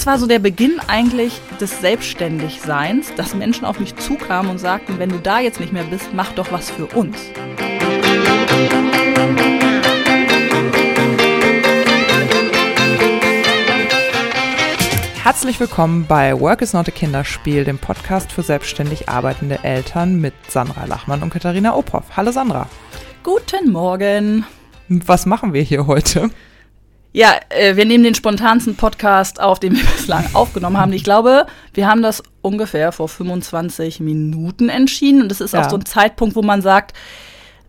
das war so der Beginn eigentlich des Selbstständigseins, dass Menschen auf mich zukamen und sagten, wenn du da jetzt nicht mehr bist, mach doch was für uns. Herzlich willkommen bei Work is not a Kinderspiel, dem Podcast für selbstständig arbeitende Eltern mit Sandra Lachmann und Katharina Ophoff. Hallo Sandra. Guten Morgen. Was machen wir hier heute? Ja, äh, wir nehmen den spontansten Podcast auf, den wir bislang aufgenommen haben. Ich glaube, wir haben das ungefähr vor 25 Minuten entschieden. Und es ist ja. auch so ein Zeitpunkt, wo man sagt,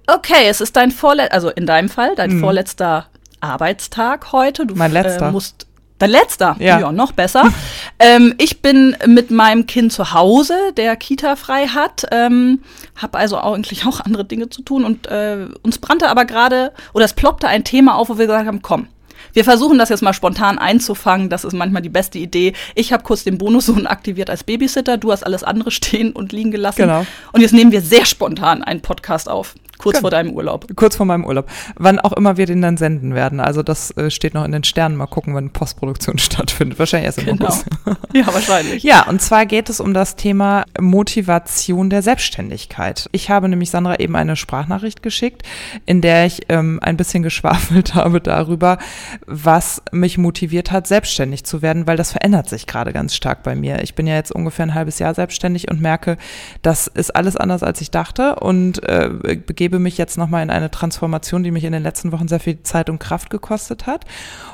okay, es ist dein vorletzter, also in deinem Fall, dein mhm. vorletzter Arbeitstag heute. Du mein letzter. Äh, musst Dein letzter? Ja, ja noch besser. ähm, ich bin mit meinem Kind zu Hause, der Kita frei hat, ähm, habe also eigentlich auch andere Dinge zu tun und äh, uns brannte aber gerade, oder es ploppte ein Thema auf, wo wir gesagt haben, komm, wir versuchen das jetzt mal spontan einzufangen. Das ist manchmal die beste Idee. Ich habe kurz den Bonussohn aktiviert als Babysitter. Du hast alles andere stehen und liegen gelassen. Genau. Und jetzt nehmen wir sehr spontan einen Podcast auf. Kurz genau. vor deinem Urlaub. Kurz vor meinem Urlaub. Wann auch immer wir den dann senden werden. Also das äh, steht noch in den Sternen. Mal gucken, wann Postproduktion stattfindet. Wahrscheinlich erst im genau. August. ja, wahrscheinlich. Ja, und zwar geht es um das Thema Motivation der Selbstständigkeit. Ich habe nämlich Sandra eben eine Sprachnachricht geschickt, in der ich ähm, ein bisschen geschwafelt habe darüber, was mich motiviert hat, selbstständig zu werden, weil das verändert sich gerade ganz stark bei mir. Ich bin ja jetzt ungefähr ein halbes Jahr selbstständig und merke, das ist alles anders, als ich dachte und äh, begebe mich jetzt nochmal in eine Transformation, die mich in den letzten Wochen sehr viel Zeit und Kraft gekostet hat,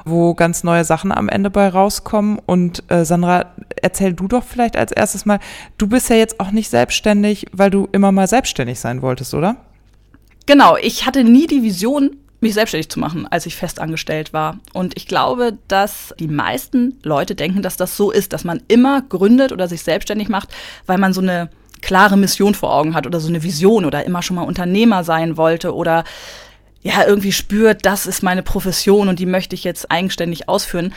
wo ganz neue Sachen am Ende bei rauskommen. Und äh, Sandra, erzähl du doch vielleicht als erstes mal, du bist ja jetzt auch nicht selbstständig, weil du immer mal selbstständig sein wolltest, oder? Genau, ich hatte nie die Vision, mich selbstständig zu machen, als ich festangestellt war. Und ich glaube, dass die meisten Leute denken, dass das so ist, dass man immer gründet oder sich selbstständig macht, weil man so eine klare Mission vor Augen hat oder so eine Vision oder immer schon mal Unternehmer sein wollte oder ja, irgendwie spürt, das ist meine Profession und die möchte ich jetzt eigenständig ausführen.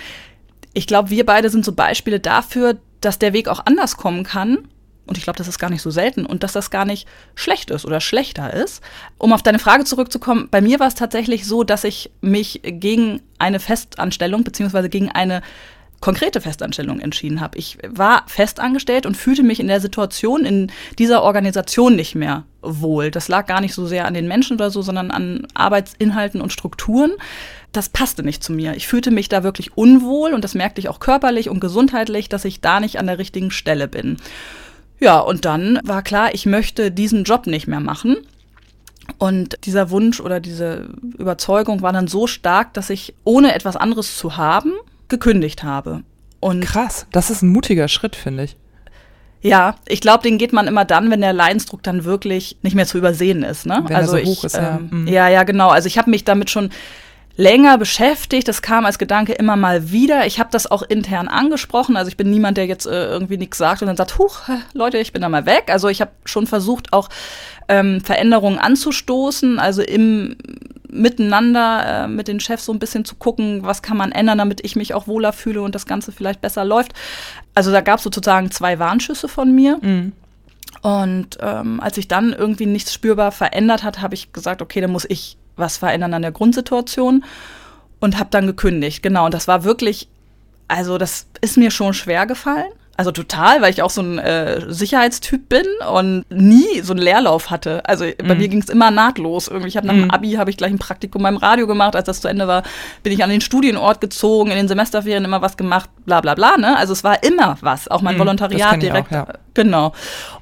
Ich glaube, wir beide sind so Beispiele dafür, dass der Weg auch anders kommen kann und ich glaube, das ist gar nicht so selten und dass das gar nicht schlecht ist oder schlechter ist. Um auf deine Frage zurückzukommen, bei mir war es tatsächlich so, dass ich mich gegen eine Festanstellung beziehungsweise gegen eine konkrete Festanstellung entschieden habe. Ich war festangestellt und fühlte mich in der Situation in dieser Organisation nicht mehr wohl. Das lag gar nicht so sehr an den Menschen oder so, sondern an Arbeitsinhalten und Strukturen. Das passte nicht zu mir. Ich fühlte mich da wirklich unwohl und das merkte ich auch körperlich und gesundheitlich, dass ich da nicht an der richtigen Stelle bin. Ja, und dann war klar, ich möchte diesen Job nicht mehr machen. Und dieser Wunsch oder diese Überzeugung war dann so stark, dass ich, ohne etwas anderes zu haben, gekündigt habe. Und Krass, das ist ein mutiger Schritt, finde ich. Ja, ich glaube, den geht man immer dann, wenn der Leidensdruck dann wirklich nicht mehr zu übersehen ist. Ne? Wenn also er so hoch ist, ja. Ähm, mhm. Ja, ja, genau. Also ich habe mich damit schon länger beschäftigt. Das kam als Gedanke immer mal wieder. Ich habe das auch intern angesprochen. Also ich bin niemand, der jetzt äh, irgendwie nichts sagt und dann sagt, huch, Leute, ich bin da mal weg. Also ich habe schon versucht, auch ähm, Veränderungen anzustoßen, also im Miteinander äh, mit den Chefs so ein bisschen zu gucken, was kann man ändern, damit ich mich auch wohler fühle und das Ganze vielleicht besser läuft. Also da gab es sozusagen zwei Warnschüsse von mir. Mhm. Und ähm, als sich dann irgendwie nichts spürbar verändert hat, habe ich gesagt, okay, dann muss ich was verändern an der Grundsituation und habe dann gekündigt. Genau, und das war wirklich, also das ist mir schon schwer gefallen. Also total, weil ich auch so ein äh, Sicherheitstyp bin und nie so einen Leerlauf hatte. Also bei mm. mir ging es immer nahtlos. Irgendwie, ich habe nach dem mm. Abi habe ich gleich ein Praktikum beim Radio gemacht. Als das zu Ende war, bin ich an den Studienort gezogen, in den Semesterferien immer was gemacht, bla bla bla. Ne? Also es war immer was, auch mein mm, Volontariat direkt. Auch, ja. Genau.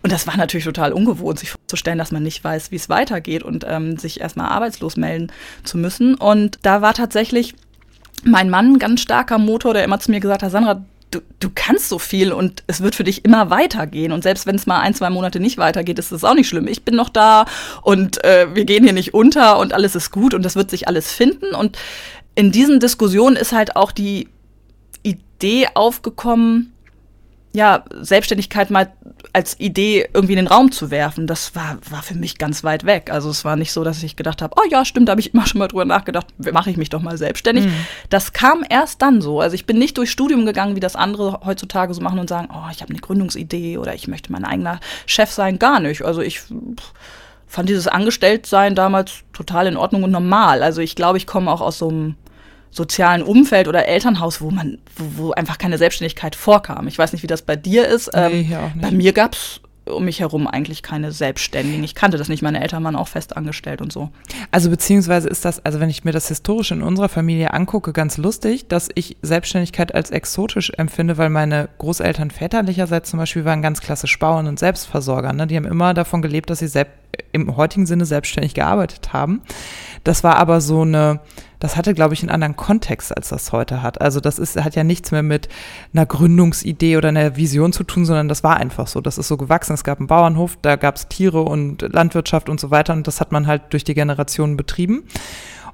Und das war natürlich total ungewohnt, sich vorzustellen, dass man nicht weiß, wie es weitergeht und ähm, sich erstmal arbeitslos melden zu müssen. Und da war tatsächlich mein Mann ein ganz starker Motor, der immer zu mir gesagt hat, Sandra, du, du kannst so viel und es wird für dich immer weitergehen. Und selbst wenn es mal ein, zwei Monate nicht weitergeht, ist das auch nicht schlimm. Ich bin noch da und äh, wir gehen hier nicht unter und alles ist gut und das wird sich alles finden. Und in diesen Diskussionen ist halt auch die Idee aufgekommen, ja, Selbstständigkeit mal als Idee irgendwie in den Raum zu werfen, das war, war für mich ganz weit weg. Also es war nicht so, dass ich gedacht habe, oh ja, stimmt, da habe ich immer schon mal drüber nachgedacht, mache ich mich doch mal selbstständig. Mhm. Das kam erst dann so. Also ich bin nicht durch Studium gegangen, wie das andere heutzutage so machen und sagen, oh, ich habe eine Gründungsidee oder ich möchte mein eigener Chef sein. Gar nicht. Also ich fand dieses Angestelltsein damals total in Ordnung und normal. Also ich glaube, ich komme auch aus so einem sozialen Umfeld oder Elternhaus, wo man, wo, wo einfach keine Selbstständigkeit vorkam. Ich weiß nicht, wie das bei dir ist. Nee, nicht. Bei mir gab es um mich herum eigentlich keine Selbstständigen. Ich kannte das nicht. Meine Eltern waren auch fest angestellt und so. Also beziehungsweise ist das, also wenn ich mir das historisch in unserer Familie angucke, ganz lustig, dass ich Selbstständigkeit als exotisch empfinde, weil meine Großeltern väterlicherseits zum Beispiel waren ganz klassisch Bauern und Selbstversorger. Ne? Die haben immer davon gelebt, dass sie selbst im heutigen Sinne selbstständig gearbeitet haben. Das war aber so eine, das hatte, glaube ich, einen anderen Kontext, als das heute hat. Also das ist, hat ja nichts mehr mit einer Gründungsidee oder einer Vision zu tun, sondern das war einfach so. Das ist so gewachsen. Es gab einen Bauernhof, da gab es Tiere und Landwirtschaft und so weiter und das hat man halt durch die Generationen betrieben.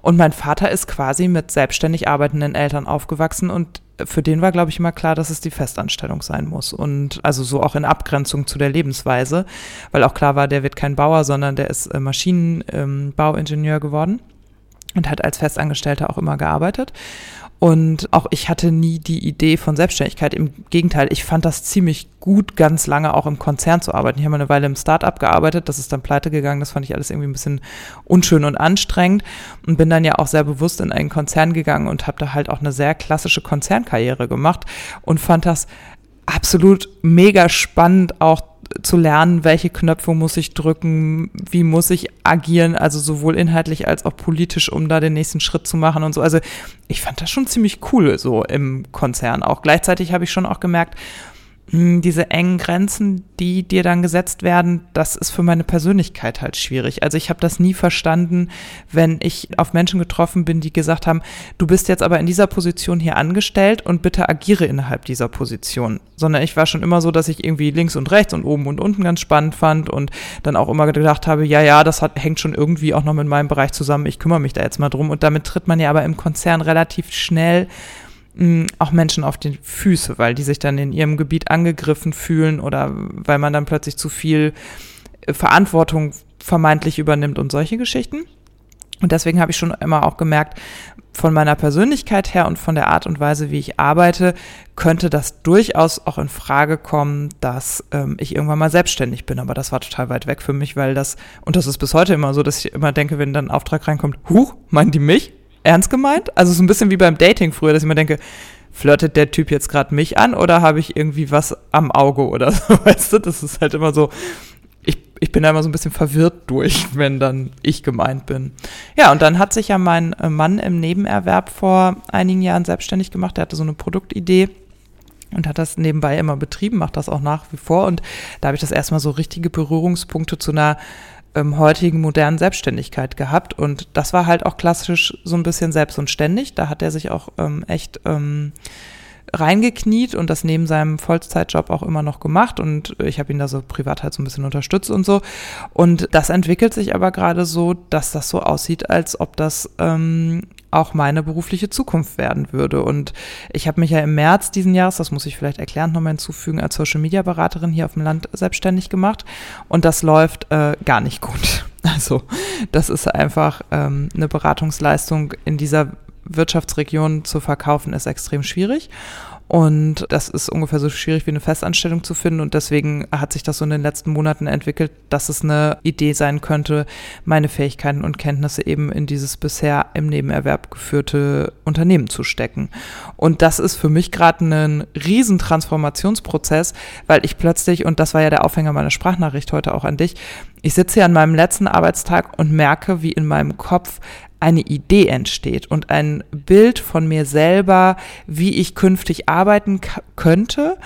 Und mein Vater ist quasi mit selbstständig arbeitenden Eltern aufgewachsen und für den war, glaube ich, immer klar, dass es die Festanstellung sein muss. Und also so auch in Abgrenzung zu der Lebensweise, weil auch klar war, der wird kein Bauer, sondern der ist äh, Maschinenbauingenieur ähm, geworden und hat als Festangestellter auch immer gearbeitet. Und auch ich hatte nie die Idee von Selbstständigkeit. Im Gegenteil, ich fand das ziemlich gut, ganz lange auch im Konzern zu arbeiten. Ich habe eine Weile im Startup gearbeitet, das ist dann pleite gegangen. Das fand ich alles irgendwie ein bisschen unschön und anstrengend und bin dann ja auch sehr bewusst in einen Konzern gegangen und habe da halt auch eine sehr klassische Konzernkarriere gemacht und fand das absolut mega spannend, auch zu lernen, welche Knöpfe muss ich drücken, wie muss ich agieren, also sowohl inhaltlich als auch politisch, um da den nächsten Schritt zu machen und so. Also ich fand das schon ziemlich cool so im Konzern. Auch gleichzeitig habe ich schon auch gemerkt, diese engen Grenzen, die dir dann gesetzt werden, das ist für meine Persönlichkeit halt schwierig. Also ich habe das nie verstanden, wenn ich auf Menschen getroffen bin, die gesagt haben, du bist jetzt aber in dieser Position hier angestellt und bitte agiere innerhalb dieser Position. Sondern ich war schon immer so, dass ich irgendwie links und rechts und oben und unten ganz spannend fand und dann auch immer gedacht habe, ja, ja, das hat, hängt schon irgendwie auch noch mit meinem Bereich zusammen, ich kümmere mich da jetzt mal drum. Und damit tritt man ja aber im Konzern relativ schnell auch Menschen auf die Füße, weil die sich dann in ihrem Gebiet angegriffen fühlen oder weil man dann plötzlich zu viel äh, Verantwortung vermeintlich übernimmt und solche Geschichten. Und deswegen habe ich schon immer auch gemerkt, von meiner Persönlichkeit her und von der Art und Weise, wie ich arbeite, könnte das durchaus auch in Frage kommen, dass ähm, ich irgendwann mal selbstständig bin. Aber das war total weit weg für mich, weil das, und das ist bis heute immer so, dass ich immer denke, wenn dann ein Auftrag reinkommt, huch, meinen die mich? Ernst gemeint? Also so ein bisschen wie beim Dating früher, dass ich mir denke, flirtet der Typ jetzt gerade mich an oder habe ich irgendwie was am Auge oder so, weißt du? Das ist halt immer so, ich, ich bin da immer so ein bisschen verwirrt durch, wenn dann ich gemeint bin. Ja, und dann hat sich ja mein äh, Mann im Nebenerwerb vor einigen Jahren selbstständig gemacht. Der hatte so eine Produktidee und hat das nebenbei immer betrieben, macht das auch nach wie vor. Und da habe ich das erstmal so richtige Berührungspunkte zu einer ähm, heutigen modernen Selbstständigkeit gehabt. Und das war halt auch klassisch so ein bisschen selbst und ständig. Da hat er sich auch ähm, echt ähm, reingekniet und das neben seinem Vollzeitjob auch immer noch gemacht und ich habe ihn da so privat halt so ein bisschen unterstützt und so. Und das entwickelt sich aber gerade so, dass das so aussieht, als ob das ähm, auch meine berufliche Zukunft werden würde. Und ich habe mich ja im März diesen Jahres, das muss ich vielleicht erklären, nochmal hinzufügen, als Social Media Beraterin hier auf dem Land selbstständig gemacht. Und das läuft äh, gar nicht gut. Also das ist einfach ähm, eine Beratungsleistung in dieser Wirtschaftsregion zu verkaufen, ist extrem schwierig. Und das ist ungefähr so schwierig wie eine Festanstellung zu finden. Und deswegen hat sich das so in den letzten Monaten entwickelt, dass es eine Idee sein könnte, meine Fähigkeiten und Kenntnisse eben in dieses bisher im Nebenerwerb geführte Unternehmen zu stecken. Und das ist für mich gerade ein riesen Transformationsprozess, weil ich plötzlich, und das war ja der Aufhänger meiner Sprachnachricht heute auch an dich, ich sitze hier an meinem letzten Arbeitstag und merke, wie in meinem Kopf eine Idee entsteht und ein Bild von mir selber, wie ich künftig arbeiten könnte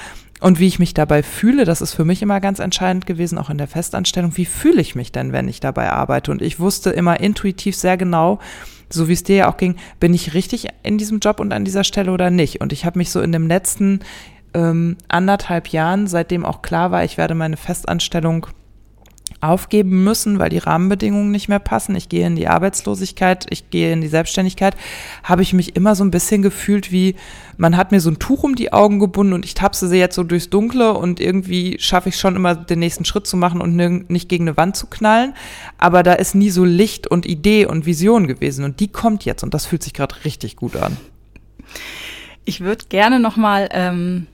und wie ich mich dabei fühle, das ist für mich immer ganz entscheidend gewesen, auch in der Festanstellung. Wie fühle ich mich denn, wenn ich dabei arbeite? Und ich wusste immer intuitiv sehr genau, so wie es dir ja auch ging, bin ich richtig in diesem Job und an dieser Stelle oder nicht? Und ich habe mich so in dem letzten ähm, anderthalb Jahren, seitdem auch klar war, ich werde meine Festanstellung aufgeben müssen, weil die Rahmenbedingungen nicht mehr passen. Ich gehe in die Arbeitslosigkeit, ich gehe in die Selbstständigkeit, habe ich mich immer so ein bisschen gefühlt wie, man hat mir so ein Tuch um die Augen gebunden und ich tapse sie jetzt so durchs Dunkle und irgendwie schaffe ich schon immer den nächsten Schritt zu machen und nicht gegen eine Wand zu knallen. Aber da ist nie so Licht und Idee und Vision gewesen und die kommt jetzt und das fühlt sich gerade richtig gut an. Ich würde gerne nochmal ähm,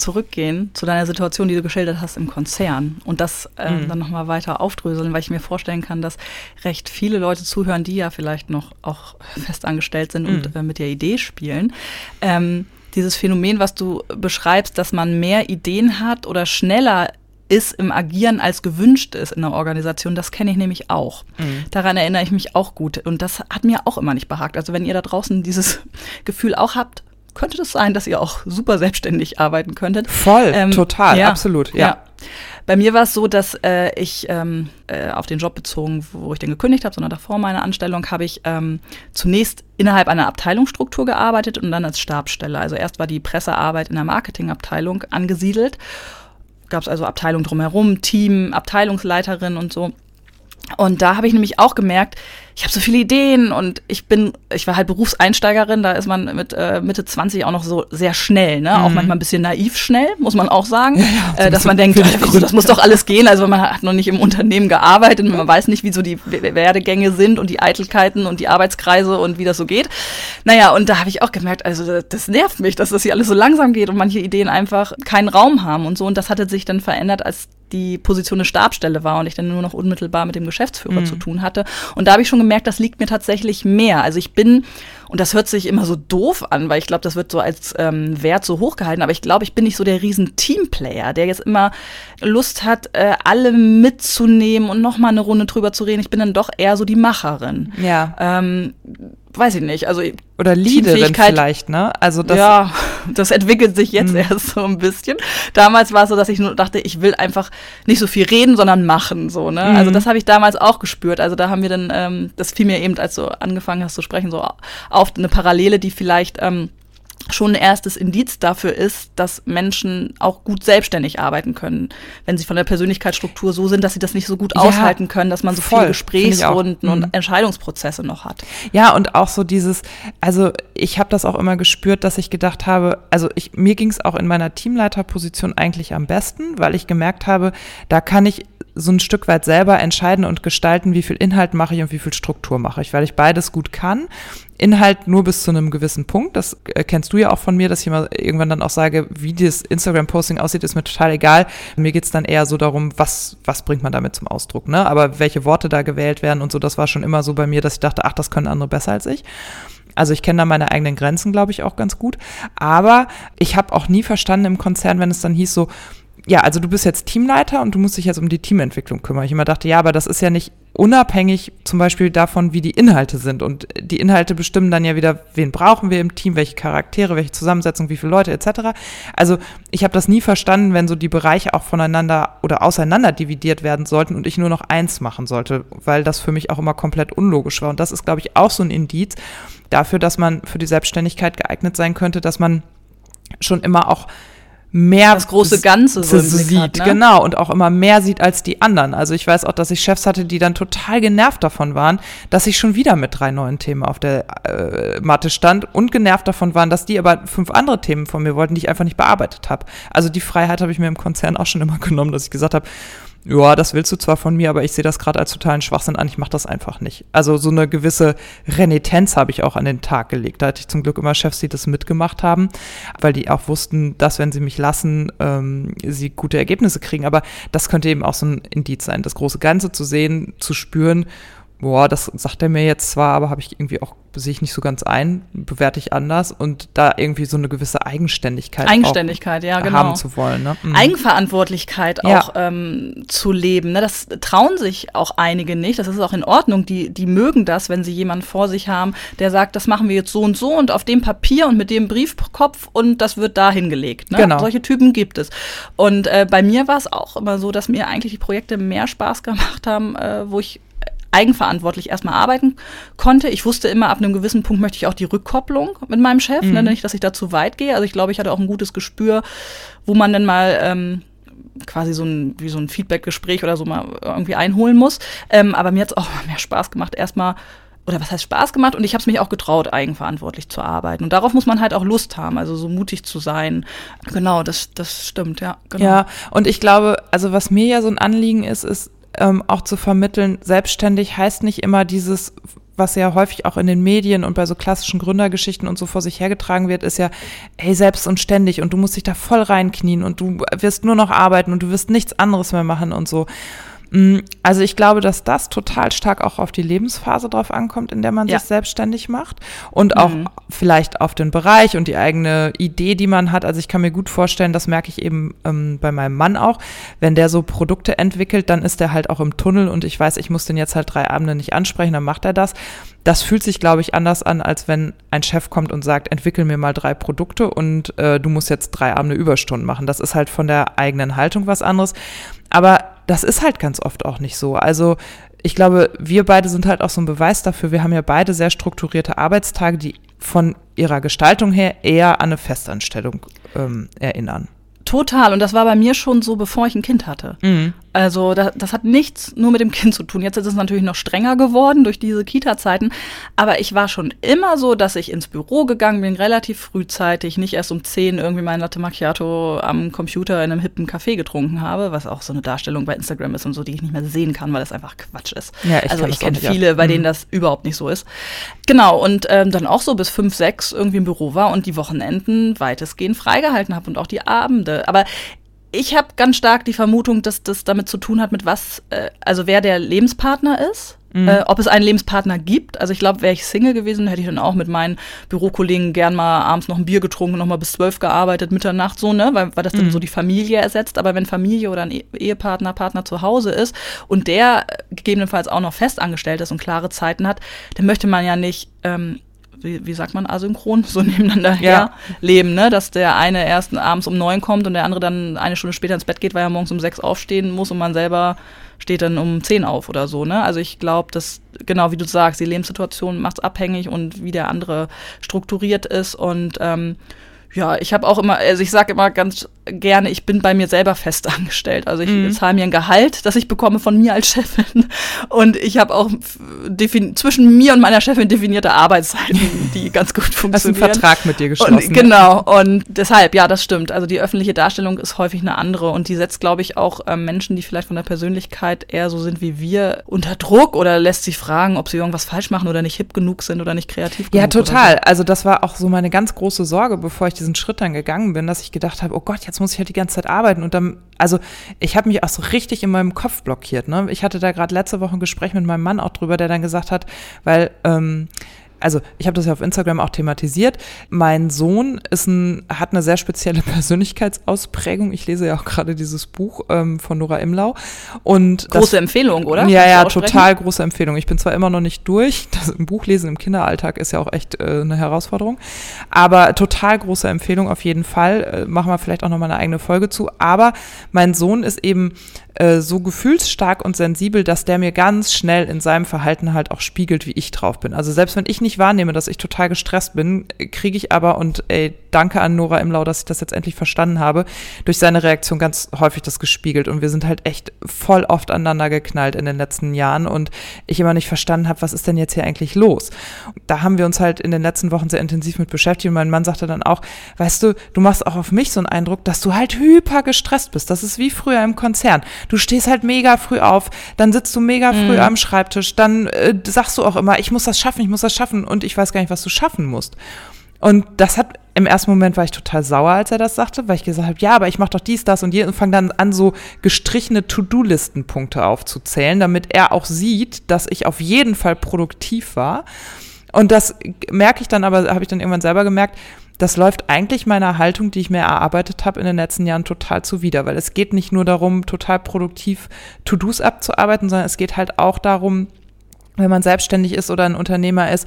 zurückgehen zu deiner Situation, die du geschildert hast im Konzern und das äh, mhm. dann nochmal weiter aufdröseln, weil ich mir vorstellen kann, dass recht viele Leute zuhören, die ja vielleicht noch auch festangestellt sind mhm. und äh, mit der Idee spielen. Ähm, dieses Phänomen, was du beschreibst, dass man mehr Ideen hat oder schneller ist im Agieren als gewünscht ist in der Organisation, das kenne ich nämlich auch. Mhm. Daran erinnere ich mich auch gut. Und das hat mir auch immer nicht behagt. Also wenn ihr da draußen dieses Gefühl auch habt, könnte das sein, dass ihr auch super selbstständig arbeiten könntet. Voll, ähm, total, ja, absolut, ja. ja. Bei mir war es so, dass äh, ich ähm, äh, auf den Job bezogen, wo ich den gekündigt habe, sondern davor meiner Anstellung, habe ich ähm, zunächst innerhalb einer Abteilungsstruktur gearbeitet und dann als Stabsstelle. Also erst war die Pressearbeit in der Marketingabteilung angesiedelt gab es also Abteilung drumherum, Team, Abteilungsleiterin und so. Und da habe ich nämlich auch gemerkt, ich habe so viele Ideen und ich bin, ich war halt Berufseinsteigerin, da ist man mit äh, Mitte 20 auch noch so sehr schnell, ne? Mhm. Auch manchmal ein bisschen naiv schnell, muss man auch sagen. Ja, ja, äh, dass man denkt, also, das muss doch alles gehen. Also man hat noch nicht im Unternehmen gearbeitet, man weiß nicht, wie so die Werdegänge sind und die Eitelkeiten und die Arbeitskreise und wie das so geht. Naja, und da habe ich auch gemerkt, also das nervt mich, dass das hier alles so langsam geht und manche Ideen einfach keinen Raum haben und so. Und das hatte sich dann verändert, als die Position eine Stabstelle war und ich dann nur noch unmittelbar mit dem Geschäftsführer mhm. zu tun hatte. Und da habe ich schon gemerkt, das liegt mir tatsächlich mehr. Also ich bin, und das hört sich immer so doof an, weil ich glaube, das wird so als ähm, Wert so hochgehalten, aber ich glaube, ich bin nicht so der riesen Teamplayer, der jetzt immer Lust hat, äh, alle mitzunehmen und nochmal eine Runde drüber zu reden. Ich bin dann doch eher so die Macherin. Ja. Ähm, weiß ich nicht, also oder Leaderin vielleicht, ne? Also das ja, das entwickelt sich jetzt mhm. erst so ein bisschen. Damals war es so, dass ich nur dachte, ich will einfach nicht so viel reden, sondern machen, so ne? Mhm. Also das habe ich damals auch gespürt. Also da haben wir dann, ähm, das fiel mir eben, als du angefangen hast zu sprechen, so auf eine Parallele, die vielleicht ähm, schon ein erstes Indiz dafür ist, dass Menschen auch gut selbstständig arbeiten können, wenn sie von der Persönlichkeitsstruktur so sind, dass sie das nicht so gut ja, aushalten können, dass man so voll, viele Gesprächsrunden und mhm. Entscheidungsprozesse noch hat. Ja, und auch so dieses, also ich habe das auch immer gespürt, dass ich gedacht habe, also ich, mir ging es auch in meiner Teamleiterposition eigentlich am besten, weil ich gemerkt habe, da kann ich so ein Stück weit selber entscheiden und gestalten, wie viel Inhalt mache ich und wie viel Struktur mache ich, weil ich beides gut kann. Inhalt nur bis zu einem gewissen Punkt. Das äh, kennst du ja auch von mir, dass ich immer irgendwann dann auch sage, wie das Instagram-Posting aussieht, ist mir total egal. Mir geht's dann eher so darum, was, was bringt man damit zum Ausdruck. Ne? Aber welche Worte da gewählt werden und so, das war schon immer so bei mir, dass ich dachte, ach, das können andere besser als ich. Also ich kenne da meine eigenen Grenzen, glaube ich, auch ganz gut. Aber ich habe auch nie verstanden im Konzern, wenn es dann hieß so, ja, also du bist jetzt Teamleiter und du musst dich jetzt um die Teamentwicklung kümmern. Ich immer dachte, ja, aber das ist ja nicht unabhängig zum Beispiel davon, wie die Inhalte sind. Und die Inhalte bestimmen dann ja wieder, wen brauchen wir im Team, welche Charaktere, welche Zusammensetzung, wie viele Leute etc. Also ich habe das nie verstanden, wenn so die Bereiche auch voneinander oder auseinander dividiert werden sollten und ich nur noch eins machen sollte, weil das für mich auch immer komplett unlogisch war. Und das ist, glaube ich, auch so ein Indiz dafür, dass man für die Selbstständigkeit geeignet sein könnte, dass man schon immer auch mehr das große Ganze so sieht, hat, ne? genau und auch immer mehr sieht als die anderen. Also ich weiß auch, dass ich Chefs hatte, die dann total genervt davon waren, dass ich schon wieder mit drei neuen Themen auf der äh, Matte stand und genervt davon waren, dass die aber fünf andere Themen von mir wollten, die ich einfach nicht bearbeitet habe. Also die Freiheit habe ich mir im Konzern auch schon immer genommen, dass ich gesagt habe, ja, das willst du zwar von mir, aber ich sehe das gerade als totalen Schwachsinn an, ich mache das einfach nicht. Also so eine gewisse Renitenz habe ich auch an den Tag gelegt. Da hatte ich zum Glück immer Chefs, die das mitgemacht haben, weil die auch wussten, dass wenn sie mich lassen, ähm, sie gute Ergebnisse kriegen. Aber das könnte eben auch so ein Indiz sein, das große Ganze zu sehen, zu spüren boah, das sagt er mir jetzt zwar, aber habe ich irgendwie auch, sehe ich nicht so ganz ein, bewerte ich anders und da irgendwie so eine gewisse Eigenständigkeit, Eigenständigkeit ja, genau. haben zu wollen. Ne? Mhm. Eigenverantwortlichkeit ja. auch ähm, zu leben. Ne? Das trauen sich auch einige nicht. Das ist auch in Ordnung. Die, die mögen das, wenn sie jemanden vor sich haben, der sagt, das machen wir jetzt so und so und auf dem Papier und mit dem Briefkopf und das wird da hingelegt. Ne? Genau. Solche Typen gibt es. Und äh, bei mir war es auch immer so, dass mir eigentlich die Projekte mehr Spaß gemacht haben, äh, wo ich eigenverantwortlich erstmal arbeiten konnte. Ich wusste immer, ab einem gewissen Punkt möchte ich auch die Rückkopplung mit meinem Chef, ne, mhm. ne, nicht, dass ich da zu weit gehe. Also ich glaube, ich hatte auch ein gutes Gespür, wo man dann mal ähm, quasi so ein, wie so ein Feedback-Gespräch oder so mal irgendwie einholen muss. Ähm, aber mir hat es auch mehr Spaß gemacht, erstmal oder was heißt Spaß gemacht und ich habe es mich auch getraut, eigenverantwortlich zu arbeiten. Und darauf muss man halt auch Lust haben, also so mutig zu sein. Genau, das, das stimmt, ja. Genau. Ja, und ich glaube, also was mir ja so ein Anliegen ist, ist, ähm, auch zu vermitteln, selbstständig heißt nicht immer dieses was ja häufig auch in den Medien und bei so klassischen Gründergeschichten und so vor sich hergetragen wird, ist ja, hey, selbst und ständig und du musst dich da voll reinknien und du wirst nur noch arbeiten und du wirst nichts anderes mehr machen und so. Mm, also ich glaube, dass das total stark auch auf die Lebensphase drauf ankommt, in der man ja. sich selbstständig macht und auch mhm. vielleicht auf den Bereich und die eigene Idee, die man hat. Also ich kann mir gut vorstellen, das merke ich eben ähm, bei meinem Mann auch, wenn der so Produkte entwickelt, dann ist er halt auch im Tunnel und ich weiß, ich muss den jetzt halt drei Abende nicht ansprechen, dann macht er das. Das fühlt sich, glaube ich, anders an, als wenn ein Chef kommt und sagt, entwickel mir mal drei Produkte und äh, du musst jetzt drei Abende Überstunden machen. Das ist halt von der eigenen Haltung was anderes. Aber das ist halt ganz oft auch nicht so. Also ich glaube, wir beide sind halt auch so ein Beweis dafür. Wir haben ja beide sehr strukturierte Arbeitstage, die von ihrer Gestaltung her eher an eine Festanstellung ähm, erinnern. Total. Und das war bei mir schon so, bevor ich ein Kind hatte. Mhm. Also das, das hat nichts nur mit dem Kind zu tun. Jetzt ist es natürlich noch strenger geworden durch diese Kita-Zeiten. Aber ich war schon immer so, dass ich ins Büro gegangen bin, relativ frühzeitig, nicht erst um 10 irgendwie mein Latte Macchiato am Computer in einem hippen Café getrunken habe, was auch so eine Darstellung bei Instagram ist und so, die ich nicht mehr sehen kann, weil das einfach Quatsch ist. Ja, ich also ich kenne viele, bei denen mhm. das überhaupt nicht so ist. Genau, und ähm, dann auch so bis 5, 6 irgendwie im Büro war und die Wochenenden weitestgehend freigehalten habe und auch die Abende aber ich habe ganz stark die Vermutung, dass das damit zu tun hat, mit was, äh, also wer der Lebenspartner ist. Mhm. Äh, ob es einen Lebenspartner gibt. Also ich glaube, wäre ich Single gewesen, hätte ich dann auch mit meinen Bürokollegen gern mal abends noch ein Bier getrunken, noch mal bis zwölf gearbeitet, Mitternacht so, ne, weil, weil das mhm. dann so die Familie ersetzt. Aber wenn Familie oder ein Ehepartner, Partner zu Hause ist und der gegebenenfalls auch noch festangestellt ist und klare Zeiten hat, dann möchte man ja nicht ähm, wie, wie sagt man, asynchron, so nebeneinander her ja. leben, ne? Dass der eine erst abends um neun kommt und der andere dann eine Stunde später ins Bett geht, weil er morgens um sechs aufstehen muss und man selber steht dann um zehn auf oder so, ne? Also ich glaube, dass, genau wie du sagst, die Lebenssituation macht es abhängig und wie der andere strukturiert ist und ähm, ja, ich habe auch immer, also ich sage immer ganz gerne, ich bin bei mir selber fest angestellt. Also ich mhm. zahle mir ein Gehalt, das ich bekomme von mir als Chefin. Und ich habe auch zwischen mir und meiner Chefin definierte Arbeitszeiten, die ganz gut funktionieren. Hast einen Vertrag mit dir geschlossen. Und, genau. Und deshalb, ja, das stimmt. Also die öffentliche Darstellung ist häufig eine andere und die setzt, glaube ich, auch äh, Menschen, die vielleicht von der Persönlichkeit eher so sind wie wir, unter Druck oder lässt sich fragen, ob sie irgendwas falsch machen oder nicht hip genug sind oder nicht kreativ genug. Ja, total. So. Also das war auch so meine ganz große Sorge, bevor ich diesen Schritt dann gegangen bin, dass ich gedacht habe, oh Gott, jetzt muss ich halt die ganze Zeit arbeiten. Und dann, also ich habe mich auch so richtig in meinem Kopf blockiert. Ne? Ich hatte da gerade letzte Woche ein Gespräch mit meinem Mann auch drüber, der dann gesagt hat, weil ähm, also ich habe das ja auf Instagram auch thematisiert. Mein Sohn ist ein, hat eine sehr spezielle Persönlichkeitsausprägung. Ich lese ja auch gerade dieses Buch ähm, von Nora Imlau. Und große das, Empfehlung, oder? Ja, ja, total große Empfehlung. Ich bin zwar immer noch nicht durch. Das Buchlesen im Kinderalltag ist ja auch echt äh, eine Herausforderung. Aber total große Empfehlung auf jeden Fall. Äh, machen wir vielleicht auch nochmal eine eigene Folge zu. Aber mein Sohn ist eben äh, so gefühlsstark und sensibel, dass der mir ganz schnell in seinem Verhalten halt auch spiegelt, wie ich drauf bin. Also selbst wenn ich nicht wahrnehme, dass ich total gestresst bin, kriege ich aber, und ey, danke an Nora Imlau, dass ich das jetzt endlich verstanden habe, durch seine Reaktion ganz häufig das gespiegelt. Und wir sind halt echt voll oft aneinander geknallt in den letzten Jahren und ich immer nicht verstanden habe, was ist denn jetzt hier eigentlich los? Da haben wir uns halt in den letzten Wochen sehr intensiv mit beschäftigt und mein Mann sagte dann auch, weißt du, du machst auch auf mich so einen Eindruck, dass du halt hyper gestresst bist. Das ist wie früher im Konzern. Du stehst halt mega früh auf, dann sitzt du mega früh mhm. am Schreibtisch, dann äh, sagst du auch immer, ich muss das schaffen, ich muss das schaffen und ich weiß gar nicht, was du schaffen musst. Und das hat im ersten Moment war ich total sauer, als er das sagte, weil ich gesagt habe, ja, aber ich mache doch dies, das und je und fange dann an, so gestrichene To-Do-Listenpunkte aufzuzählen, damit er auch sieht, dass ich auf jeden Fall produktiv war. Und das merke ich dann aber, habe ich dann irgendwann selber gemerkt, das läuft eigentlich meiner Haltung, die ich mir erarbeitet habe in den letzten Jahren, total zuwider, weil es geht nicht nur darum, total produktiv To-Dos abzuarbeiten, sondern es geht halt auch darum, wenn man selbstständig ist oder ein Unternehmer ist,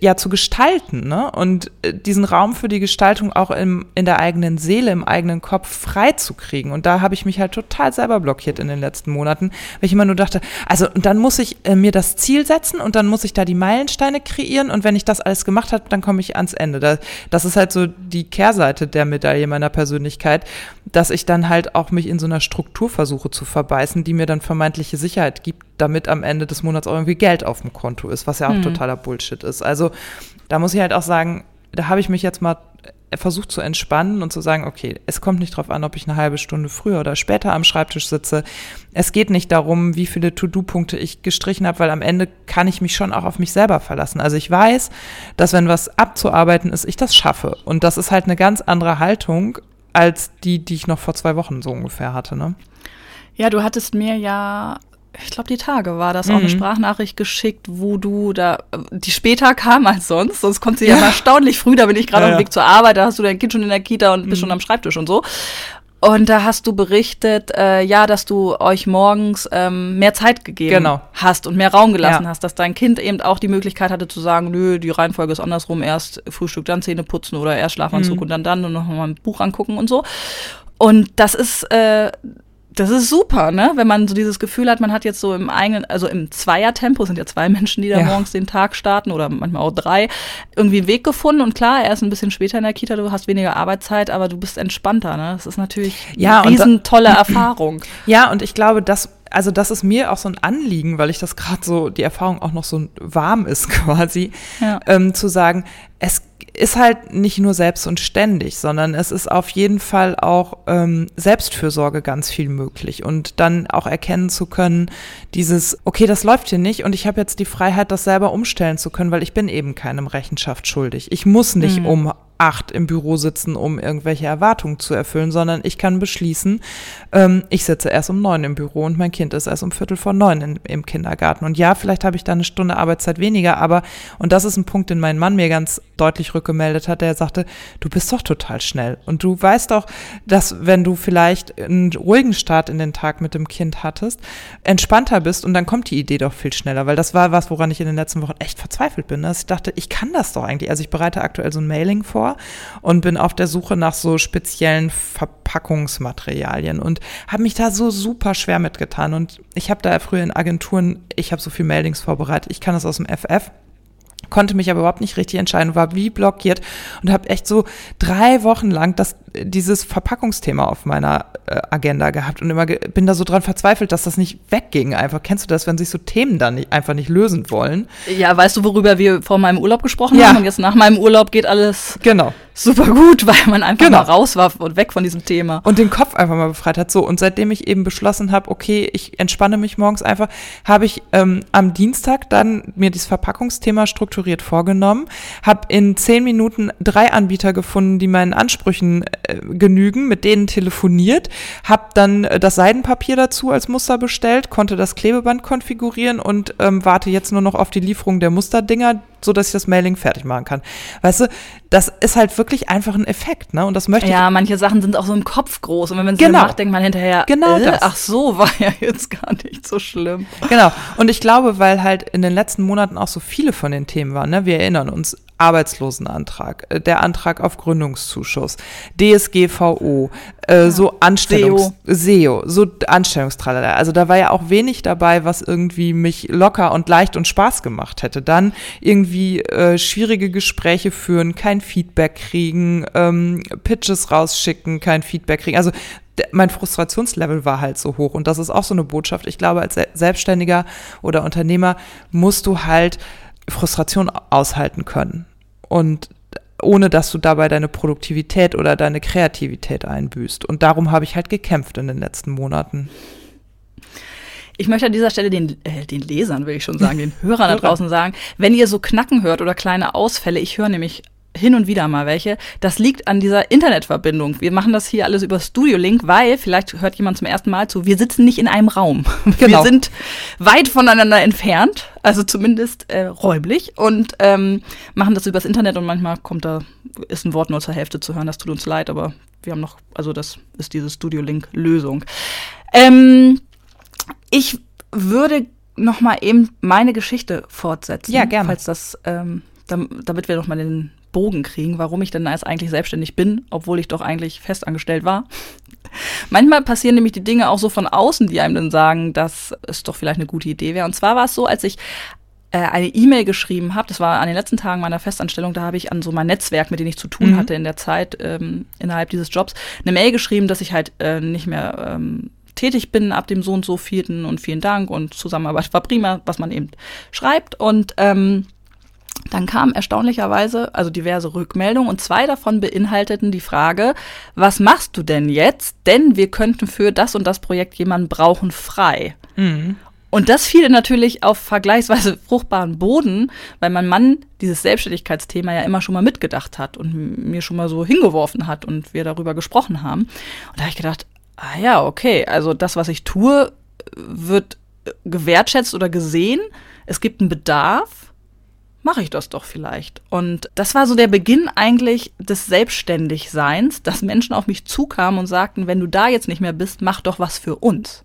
ja zu gestalten ne? und äh, diesen Raum für die Gestaltung auch im, in der eigenen Seele, im eigenen Kopf frei zu kriegen. Und da habe ich mich halt total selber blockiert in den letzten Monaten, weil ich immer nur dachte, also und dann muss ich äh, mir das Ziel setzen und dann muss ich da die Meilensteine kreieren und wenn ich das alles gemacht habe, dann komme ich ans Ende. Das, das ist halt so die Kehrseite der Medaille meiner Persönlichkeit, dass ich dann halt auch mich in so einer Struktur versuche zu verbeißen, die mir dann vermeintliche Sicherheit gibt, damit am Ende des Monats auch irgendwie Geld auf dem Konto ist, was ja auch mhm. totaler Bullshit ist. Also da muss ich halt auch sagen, da habe ich mich jetzt mal versucht zu entspannen und zu sagen, okay, es kommt nicht darauf an, ob ich eine halbe Stunde früher oder später am Schreibtisch sitze. Es geht nicht darum, wie viele To-Do-Punkte ich gestrichen habe, weil am Ende kann ich mich schon auch auf mich selber verlassen. Also ich weiß, dass wenn was abzuarbeiten ist, ich das schaffe. Und das ist halt eine ganz andere Haltung als die, die ich noch vor zwei Wochen so ungefähr hatte. Ne? Ja, du hattest mir ja ich glaube, die Tage war das, mhm. auch eine mhm. Sprachnachricht geschickt, wo du da, die später kam als sonst, sonst kommt sie ja, ja erstaunlich früh, da bin ich gerade ja, auf dem Weg zur Arbeit, da hast du dein Kind schon in der Kita und mhm. bist schon am Schreibtisch und so. Und da hast du berichtet, äh, ja, dass du euch morgens ähm, mehr Zeit gegeben genau. hast und mehr Raum gelassen ja. hast, dass dein Kind eben auch die Möglichkeit hatte zu sagen, nö, die Reihenfolge ist andersrum, erst Frühstück, dann Zähne putzen oder erst Schlafanzug mhm. und dann dann und noch mal ein Buch angucken und so. Und das ist äh, das ist super, ne? Wenn man so dieses Gefühl hat, man hat jetzt so im eigenen, also im Zweiertempo, sind ja zwei Menschen, die da ja. morgens den Tag starten oder manchmal auch drei, irgendwie einen Weg gefunden. Und klar, er ist ein bisschen später in der Kita, du hast weniger Arbeitszeit, aber du bist entspannter, ne? Das ist natürlich ja, eine riesen tolle Erfahrung. Ja, und ich glaube, das also das ist mir auch so ein Anliegen, weil ich das gerade so, die Erfahrung auch noch so warm ist quasi, ja. ähm, zu sagen, es ist halt nicht nur selbst und ständig, sondern es ist auf jeden Fall auch ähm, Selbstfürsorge ganz viel möglich und dann auch erkennen zu können, dieses, okay, das läuft hier nicht und ich habe jetzt die Freiheit, das selber umstellen zu können, weil ich bin eben keinem Rechenschaft schuldig. Ich muss nicht mhm. um acht im Büro sitzen, um irgendwelche Erwartungen zu erfüllen, sondern ich kann beschließen, ähm, ich sitze erst um neun im Büro und mein Kind ist erst um Viertel vor neun in, im Kindergarten. Und ja, vielleicht habe ich da eine Stunde Arbeitszeit weniger, aber, und das ist ein Punkt, den mein Mann mir ganz deutlich rückgemeldet hat, der sagte, du bist doch total schnell. Und du weißt doch, dass wenn du vielleicht einen ruhigen Start in den Tag mit dem Kind hattest, entspannter bist und dann kommt die Idee doch viel schneller, weil das war was, woran ich in den letzten Wochen echt verzweifelt bin. Dass ich dachte, ich kann das doch eigentlich. Also ich bereite aktuell so ein Mailing vor und bin auf der Suche nach so speziellen Verpackungsmaterialien und habe mich da so super schwer mitgetan. Und ich habe da früher in Agenturen, ich habe so viel Mailings vorbereitet, ich kann das aus dem FF konnte mich aber überhaupt nicht richtig entscheiden, war wie blockiert und habe echt so drei Wochen lang das, dieses Verpackungsthema auf meiner äh, Agenda gehabt und immer bin da so dran verzweifelt, dass das nicht wegging. Einfach kennst du das, wenn sich so Themen dann nicht, einfach nicht lösen wollen? Ja, weißt du, worüber wir vor meinem Urlaub gesprochen ja. haben? Und jetzt nach meinem Urlaub geht alles genau super gut, weil man einfach genau. mal raus war und weg von diesem Thema. Und den Kopf einfach mal befreit hat. So, und seitdem ich eben beschlossen habe, okay, ich entspanne mich morgens einfach, habe ich ähm, am Dienstag dann mir dieses Verpackungsthema strukturiert vorgenommen, habe in zehn Minuten drei Anbieter gefunden, die meinen Ansprüchen äh, genügen, mit denen telefoniert, habe dann äh, das Seidenpapier dazu als Muster bestellt, konnte das Klebeband konfigurieren und ähm, warte jetzt nur noch auf die Lieferung der Musterdinger, so dass ich das Mailing fertig machen kann. Weißt du, das ist halt wirklich einfach ein Effekt, ne? Und das möchte ja, ich. manche Sachen sind auch so im Kopf groß. Und wenn man sie genau. macht, denkt man hinterher, genau äh, ach so, war ja jetzt gar nicht so schlimm. Genau. Und ich glaube, weil halt in den letzten Monaten auch so viele von den Themen waren, ne? Wir erinnern uns, Arbeitslosenantrag, äh, der Antrag auf Gründungszuschuss, DSGVO, äh, ja, so Anstellungs SEO, so Anstellungstralala. Also da war ja auch wenig dabei, was irgendwie mich locker und leicht und Spaß gemacht hätte. Dann irgendwie äh, schwierige Gespräche führen, kein Feedback kriegen, ähm, Pitches rausschicken, kein Feedback kriegen. Also mein Frustrationslevel war halt so hoch und das ist auch so eine Botschaft. Ich glaube, als Selbstständiger oder Unternehmer musst du halt Frustration aushalten können und ohne dass du dabei deine Produktivität oder deine Kreativität einbüßt. Und darum habe ich halt gekämpft in den letzten Monaten. Ich möchte an dieser Stelle den, äh, den Lesern, will ich schon sagen, den Hörern da draußen sagen, wenn ihr so Knacken hört oder kleine Ausfälle, ich höre nämlich hin und wieder mal welche. Das liegt an dieser Internetverbindung. Wir machen das hier alles über Studio Link, weil, vielleicht hört jemand zum ersten Mal zu, wir sitzen nicht in einem Raum. Genau. Wir sind weit voneinander entfernt, also zumindest äh, räumlich und ähm, machen das übers Internet und manchmal kommt da, ist ein Wort nur zur Hälfte zu hören, das tut uns leid, aber wir haben noch, also das ist diese Studio Link Lösung. Ähm, ich würde noch mal eben meine Geschichte fortsetzen. Ja, gerne. Falls das, ähm, damit wir noch mal den Bogen kriegen, warum ich denn jetzt eigentlich selbstständig bin, obwohl ich doch eigentlich festangestellt war. Manchmal passieren nämlich die Dinge auch so von außen, die einem dann sagen, dass es doch vielleicht eine gute Idee wäre. Und zwar war es so, als ich äh, eine E-Mail geschrieben habe, das war an den letzten Tagen meiner Festanstellung, da habe ich an so mein Netzwerk, mit dem ich zu tun mhm. hatte in der Zeit ähm, innerhalb dieses Jobs, eine Mail geschrieben, dass ich halt äh, nicht mehr ähm, tätig bin ab dem so und so vierten und vielen Dank und Zusammenarbeit war prima, was man eben schreibt. Und ähm, Dann kamen erstaunlicherweise also diverse Rückmeldungen und zwei davon beinhalteten die Frage, was machst du denn jetzt? Denn wir könnten für das und das Projekt jemanden brauchen frei. Mhm. Und das fiel natürlich auf vergleichsweise fruchtbaren Boden, weil mein Mann dieses Selbstständigkeitsthema ja immer schon mal mitgedacht hat und mir schon mal so hingeworfen hat und wir darüber gesprochen haben. Und da habe ich gedacht, ah ja, okay, also das, was ich tue, wird gewertschätzt oder gesehen. Es gibt einen Bedarf mache ich das doch vielleicht. Und das war so der Beginn eigentlich des Selbstständigseins, dass Menschen auf mich zukamen und sagten, wenn du da jetzt nicht mehr bist, mach doch was für uns.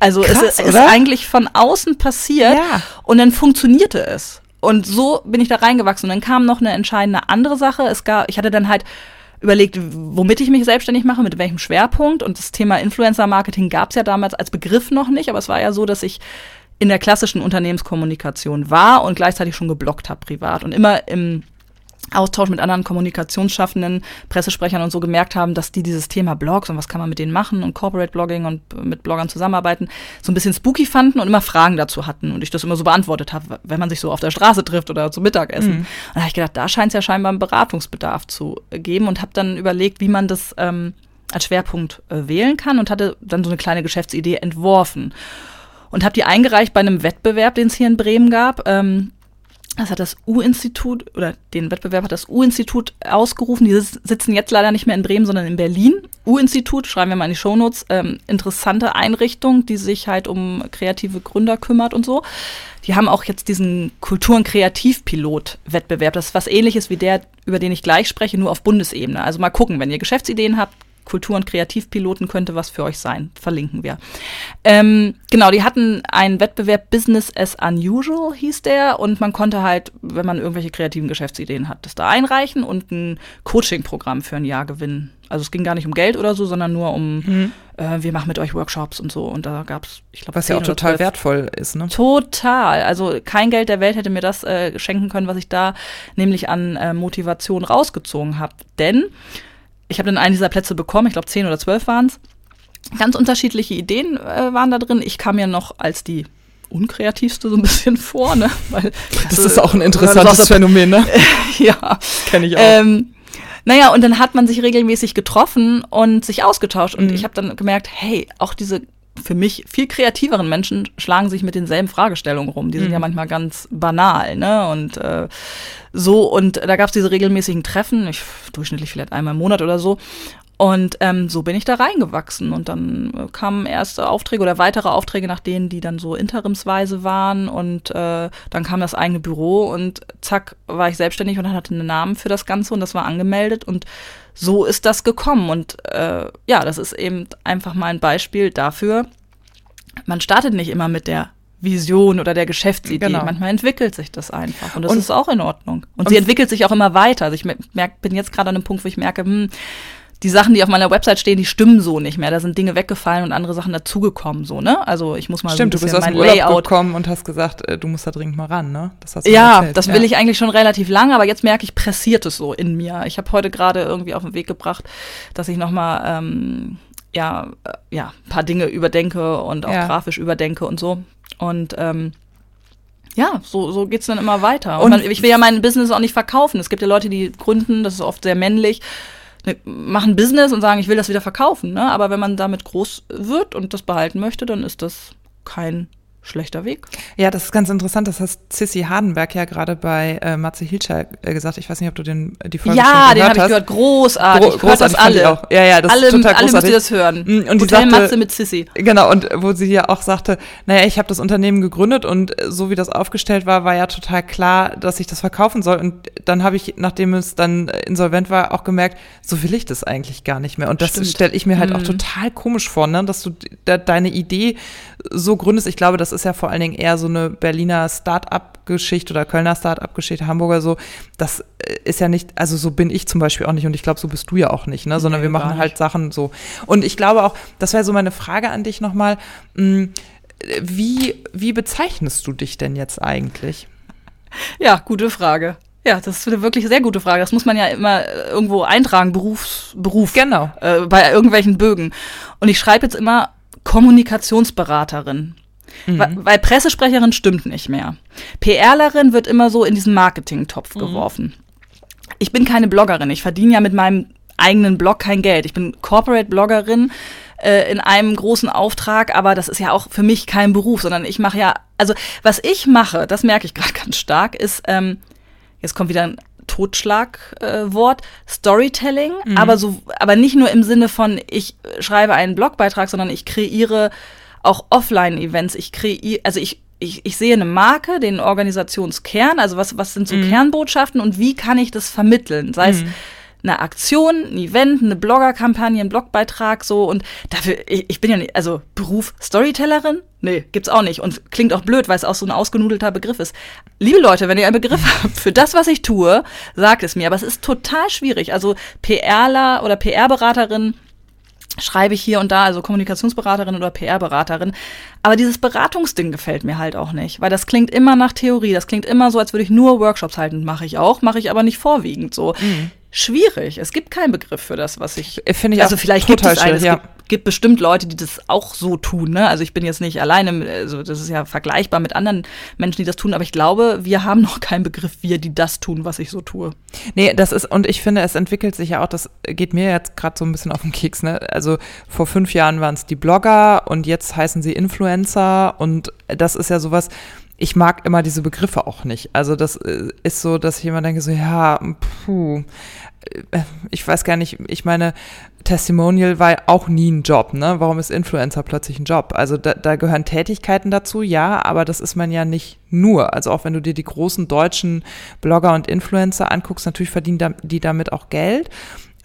Also Krass, es ist eigentlich von außen passiert ja. und dann funktionierte es. Und so bin ich da reingewachsen. Und dann kam noch eine entscheidende andere Sache. Es gab, ich hatte dann halt überlegt, womit ich mich selbstständig mache, mit welchem Schwerpunkt. Und das Thema Influencer-Marketing gab es ja damals als Begriff noch nicht, aber es war ja so, dass ich in der klassischen Unternehmenskommunikation war und gleichzeitig schon geblockt habe privat und immer im Austausch mit anderen Kommunikationsschaffenden, Pressesprechern und so gemerkt haben, dass die dieses Thema Blogs und was kann man mit denen machen und Corporate Blogging und mit Bloggern zusammenarbeiten, so ein bisschen spooky fanden und immer Fragen dazu hatten und ich das immer so beantwortet habe, wenn man sich so auf der Straße trifft oder zum Mittagessen. Mhm. Und da habe ich gedacht, da scheint es ja scheinbar einen Beratungsbedarf zu geben und habe dann überlegt, wie man das ähm, als Schwerpunkt äh, wählen kann und hatte dann so eine kleine Geschäftsidee entworfen und habe die eingereicht bei einem Wettbewerb, den es hier in Bremen gab. Ähm, das hat das U-Institut oder den Wettbewerb hat das U-Institut ausgerufen. Die sitzen jetzt leider nicht mehr in Bremen, sondern in Berlin. U-Institut, schreiben wir mal in die Shownotes, ähm, interessante Einrichtung, die sich halt um kreative Gründer kümmert und so. Die haben auch jetzt diesen Kultur- und Kreativpilot-Wettbewerb. Das ist was ähnliches wie der, über den ich gleich spreche, nur auf Bundesebene. Also mal gucken, wenn ihr Geschäftsideen habt, Kultur- und Kreativpiloten könnte was für euch sein. Verlinken wir. Ähm, genau, die hatten einen Wettbewerb Business as Unusual hieß der und man konnte halt, wenn man irgendwelche kreativen Geschäftsideen hat, das da einreichen und ein Coaching-Programm für ein Jahr gewinnen. Also es ging gar nicht um Geld oder so, sondern nur um, mhm. äh, wir machen mit euch Workshops und so. Und da gab es, ich glaube, was ja auch total wertvoll ist, ne? Total. Also kein Geld der Welt hätte mir das äh, schenken können, was ich da nämlich an äh, Motivation rausgezogen habe. Denn ich habe dann einen dieser Plätze bekommen, ich glaube zehn oder zwölf waren es. Ganz unterschiedliche Ideen äh, waren da drin. Ich kam ja noch als die unkreativste so ein bisschen vor, ne? Weil, das ist auch ein interessantes das, Phänomen, ne? ja. Kenne ich auch. Ähm, naja, und dann hat man sich regelmäßig getroffen und sich ausgetauscht. Und mhm. ich habe dann gemerkt, hey, auch diese für mich viel kreativeren Menschen schlagen sich mit denselben Fragestellungen rum. Die sind mhm. ja manchmal ganz banal, ne? Und äh, so, und da gab es diese regelmäßigen Treffen, ich, durchschnittlich vielleicht einmal im Monat oder so. Und ähm, so bin ich da reingewachsen. Und dann äh, kamen erste Aufträge oder weitere Aufträge nach denen, die dann so interimsweise waren. Und äh, dann kam das eigene Büro und zack, war ich selbstständig und hatte einen Namen für das Ganze und das war angemeldet. Und so ist das gekommen. Und äh, ja, das ist eben einfach mal ein Beispiel dafür. Man startet nicht immer mit der Vision oder der Geschäftsidee. Genau. Manchmal entwickelt sich das einfach und das und, ist auch in Ordnung. Und, und sie entwickelt sich auch immer weiter. Also ich merk, bin jetzt gerade an einem Punkt, wo ich merke, hm, die Sachen, die auf meiner Website stehen, die stimmen so nicht mehr. Da sind Dinge weggefallen und andere Sachen dazugekommen, so, ne? Also ich muss mal Stimmt, so ein bisschen du bist aus dem Urlaub Layout gekommen und hast gesagt, äh, du musst da dringend mal ran, ne? Das hast du ja, erzählt. das will ja. ich eigentlich schon relativ lange, aber jetzt merke ich, pressiert es so in mir. Ich habe heute gerade irgendwie auf den Weg gebracht, dass ich noch mal ähm, ja, äh, ja, ein paar Dinge überdenke und auch ja. grafisch überdenke und so. Und ähm, ja, so, so geht's dann immer weiter. Und, und man, ich will ja mein Business auch nicht verkaufen. Es gibt ja Leute, die gründen, das ist oft sehr männlich, machen Business und sagen, ich will das wieder verkaufen. Ne? Aber wenn man damit groß wird und das behalten möchte, dann ist das kein schlechter Weg. Ja, das ist ganz interessant. Das hast Sissy Hardenberg ja gerade bei äh, Matze Hilscher äh, gesagt. Ich weiß nicht, ob du den, die Folge ja, schon gehört hast. Ja, den habe ich gehört. Großartig. Gro großartig. Das alle. Auch. Ja, ja, das alle, ist total großartig. Alle müsst ihr das hören. Mm, und die sagte, Matze mit Sissy. Genau, und wo sie ja auch sagte, naja, ich habe das Unternehmen gegründet und so wie das aufgestellt war, war ja total klar, dass ich das verkaufen soll. Und dann habe ich, nachdem es dann insolvent war, auch gemerkt, so will ich das eigentlich gar nicht mehr. Und das stelle ich mir halt mhm. auch total komisch vor, ne? dass du de deine Idee so gründest. Ich glaube, das ist ja vor allen Dingen eher so eine Berliner Start-up-Geschichte oder Kölner Start-up-Geschichte, Hamburger so. Das äh, ist ja nicht, also so bin ich zum Beispiel auch nicht und ich glaube, so bist du ja auch nicht, ne? sondern nee, wir machen halt Sachen so. Und ich glaube auch, das wäre so meine Frage an dich nochmal. Hm, wie, wie bezeichnest du dich denn jetzt eigentlich? Ja, gute Frage. Ja, das ist eine wirklich sehr gute Frage. Das muss man ja immer äh, irgendwo eintragen, Berufs, Beruf. Genau. Äh, bei irgendwelchen Bögen. Und ich schreibe jetzt immer Kommunikationsberaterin. Mhm. Weil Pressesprecherin stimmt nicht mehr. PRlerin wird immer so in diesen Marketing-Topf mhm. geworfen. Ich bin keine Bloggerin. Ich verdiene ja mit meinem eigenen Blog kein Geld. Ich bin Corporate-Bloggerin äh, in einem großen Auftrag, aber das ist ja auch für mich kein Beruf, sondern ich mache ja, also was ich mache, das merke ich gerade ganz stark, ist, ähm, jetzt kommt wieder ein Totschlagwort, äh, Storytelling, mhm. aber so, aber nicht nur im Sinne von, ich schreibe einen Blogbeitrag, sondern ich kreiere auch Offline-Events. Ich kreiere, also ich, ich, ich sehe eine Marke, den Organisationskern, also was, was sind so mhm. Kernbotschaften und wie kann ich das vermitteln? Sei es mhm eine Aktion, ein Event, eine Bloggerkampagne, ein Blogbeitrag so und dafür, ich, ich bin ja nicht, also Beruf Storytellerin? Nee, gibt's auch nicht und klingt auch blöd, weil es auch so ein ausgenudelter Begriff ist. Liebe Leute, wenn ihr einen Begriff habt für das, was ich tue, sagt es mir, aber es ist total schwierig. Also PRler oder PR-Beraterin schreibe ich hier und da, also Kommunikationsberaterin oder PR-Beraterin. Aber dieses Beratungsding gefällt mir halt auch nicht, weil das klingt immer nach Theorie. Das klingt immer so, als würde ich nur Workshops halten. Mache ich auch, mache ich aber nicht vorwiegend so. Mhm schwierig. Es gibt keinen Begriff für das, was ich. Finde ich also vielleicht gibt es einen. Es ja. gibt, gibt, bestimmt Leute, die das auch so tun. Ne? Also ich bin jetzt nicht alleine. Also das ist ja vergleichbar mit anderen Menschen, die das tun. Aber ich glaube, wir haben noch keinen Begriff, wir, die das tun, was ich so tue. Nee, das ist und ich finde, es entwickelt sich ja auch. Das geht mir jetzt gerade so ein bisschen auf den Keks. Ne? Also vor fünf Jahren waren es die Blogger und jetzt heißen sie Influencer und das ist ja sowas ich mag immer diese Begriffe auch nicht. Also das äh, ist so, dass ich immer denke, so ja, puh, äh, ich weiß gar nicht, ich meine, Testimonial war auch nie ein Job, ne? Warum ist Influencer plötzlich ein Job? Also da, da gehören Tätigkeiten dazu, ja, aber das ist man ja nicht nur. Also auch wenn du dir die großen deutschen Blogger und Influencer anguckst, natürlich verdienen die damit auch Geld.